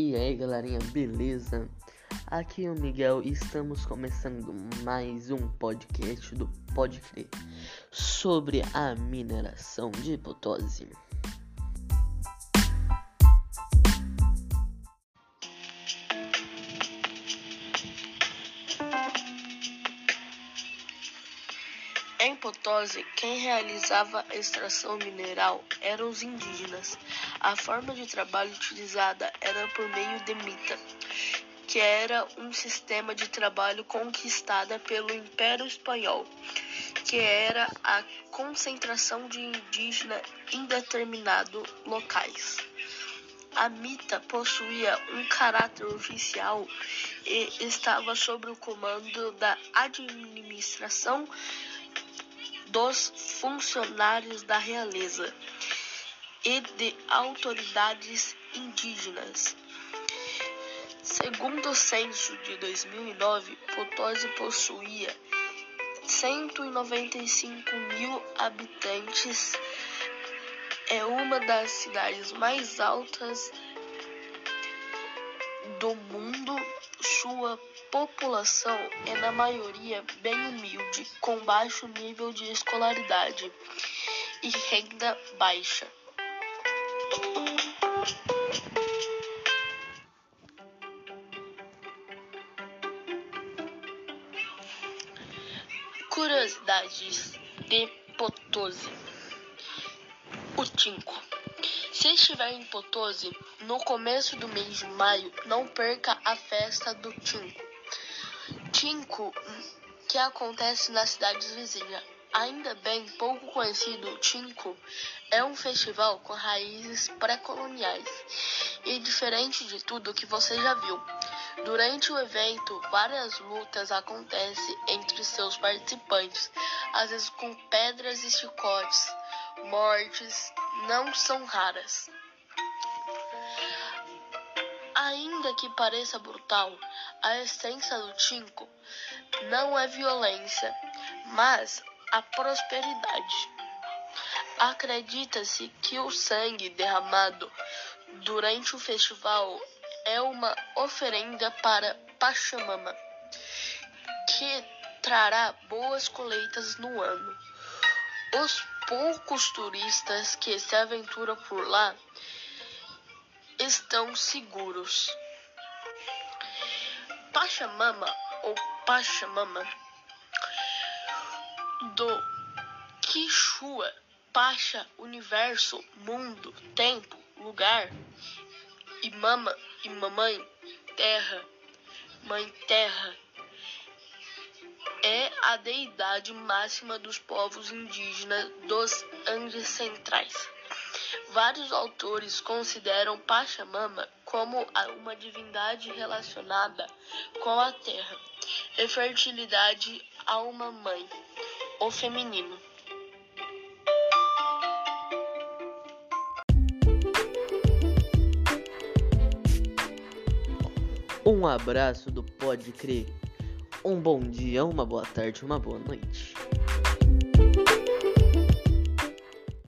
E aí galerinha, beleza? Aqui é o Miguel e estamos começando mais um podcast do Pode Crer sobre a mineração de hipotose. Em Potosí, quem realizava a extração mineral eram os indígenas. A forma de trabalho utilizada era por meio de mita, que era um sistema de trabalho conquistada pelo Império Espanhol, que era a concentração de indígenas em determinados locais. A mita possuía um caráter oficial e estava sob o comando da administração dos funcionários da realeza e de autoridades indígenas. Segundo o censo de 2009, Potosí possuía 195 mil habitantes. É uma das cidades mais altas do mundo. Sua população é na maioria bem humilde, com baixo nível de escolaridade e renda baixa. Curiosidades de Potosí. O Tinco. Se estiver em Potosí no começo do mês de maio, não perca a festa do Tinco. Tinco, que acontece nas cidades vizinhas. Ainda bem pouco conhecido, o Tinco é um festival com raízes pré-coloniais e diferente de tudo que você já viu. Durante o evento, várias lutas acontecem entre seus participantes, às vezes com pedras e chicotes. Mortes não são raras. Ainda que pareça brutal, a essência do Tinco não é violência, mas a prosperidade. Acredita-se que o sangue derramado durante o festival é uma oferenda para Pachamama, que trará boas colheitas no ano. Os poucos turistas que se aventuram por lá estão seguros. Pachamama ou Pachamama do Quichua, Pacha, universo, mundo, tempo, lugar, e mama e mamãe, terra, mãe terra, é a deidade máxima dos povos indígenas dos Andes Centrais. Vários autores consideram Pachamama como uma divindade relacionada com a terra e fertilidade a uma mãe, o feminino. Um abraço do Pode Crer. Um bom dia, uma boa tarde, uma boa noite.